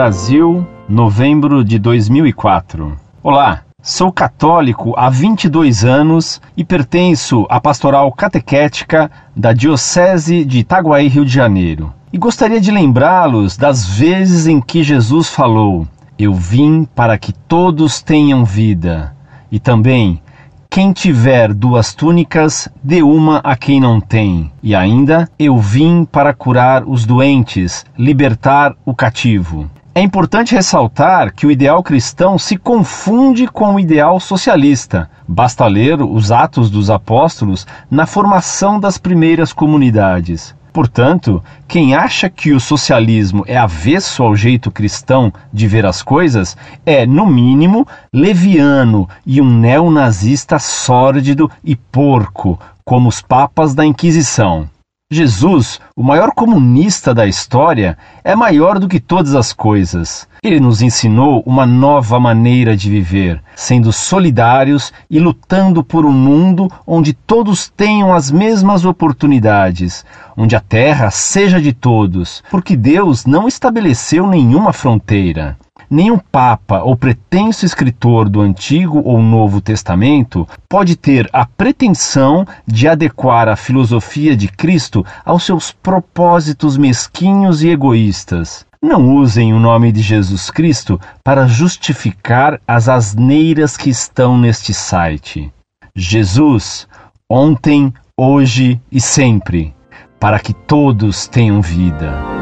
Brasil, novembro de 2004. Olá, sou católico há 22 anos e pertenço à pastoral catequética da Diocese de Itaguaí, Rio de Janeiro. E gostaria de lembrá-los das vezes em que Jesus falou: Eu vim para que todos tenham vida. E também, quem tiver duas túnicas, dê uma a quem não tem. E ainda, eu vim para curar os doentes, libertar o cativo. É importante ressaltar que o ideal cristão se confunde com o ideal socialista. Basta ler os Atos dos Apóstolos na formação das primeiras comunidades. Portanto, quem acha que o socialismo é avesso ao jeito cristão de ver as coisas é, no mínimo, leviano e um neonazista sórdido e porco, como os papas da Inquisição. Jesus, o maior comunista da história, é maior do que todas as coisas. Ele nos ensinou uma nova maneira de viver, sendo solidários e lutando por um mundo onde todos tenham as mesmas oportunidades, onde a terra seja de todos, porque Deus não estabeleceu nenhuma fronteira. Nenhum papa ou pretenso escritor do Antigo ou Novo Testamento pode ter a pretensão de adequar a filosofia de Cristo aos seus propósitos mesquinhos e egoístas. Não usem o nome de Jesus Cristo para justificar as asneiras que estão neste site. Jesus, ontem, hoje e sempre, para que todos tenham vida.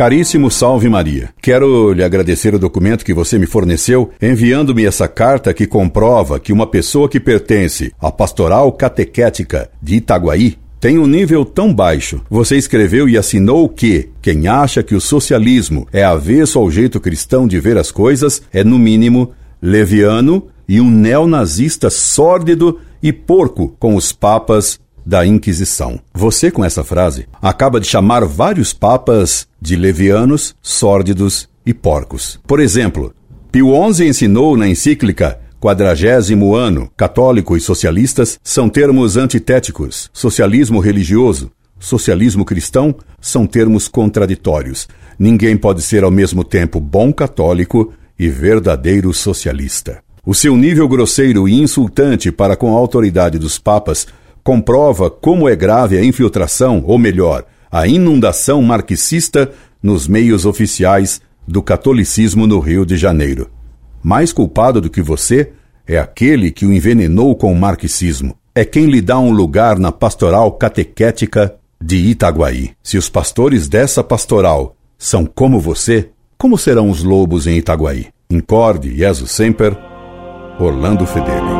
Caríssimo Salve Maria, quero lhe agradecer o documento que você me forneceu, enviando-me essa carta que comprova que uma pessoa que pertence à Pastoral Catequética de Itaguaí tem um nível tão baixo. Você escreveu e assinou que quem acha que o socialismo é avesso ao jeito cristão de ver as coisas é, no mínimo, leviano e um neonazista sórdido e porco com os papas da Inquisição. Você, com essa frase, acaba de chamar vários papas de levianos, sórdidos e porcos. Por exemplo, Pio XI ensinou na encíclica Quadragésimo ano, católico e socialistas são termos antitéticos. Socialismo religioso, socialismo cristão são termos contraditórios. Ninguém pode ser ao mesmo tempo bom católico e verdadeiro socialista. O seu nível grosseiro e insultante para com a autoridade dos papas comprova como é grave a infiltração, ou melhor, a inundação marxista nos meios oficiais do catolicismo no Rio de Janeiro. Mais culpado do que você é aquele que o envenenou com o marxismo. É quem lhe dá um lugar na pastoral catequética de Itaguaí. Se os pastores dessa pastoral são como você, como serão os lobos em Itaguaí? Incorde, Jesus Semper, Orlando Fedeli.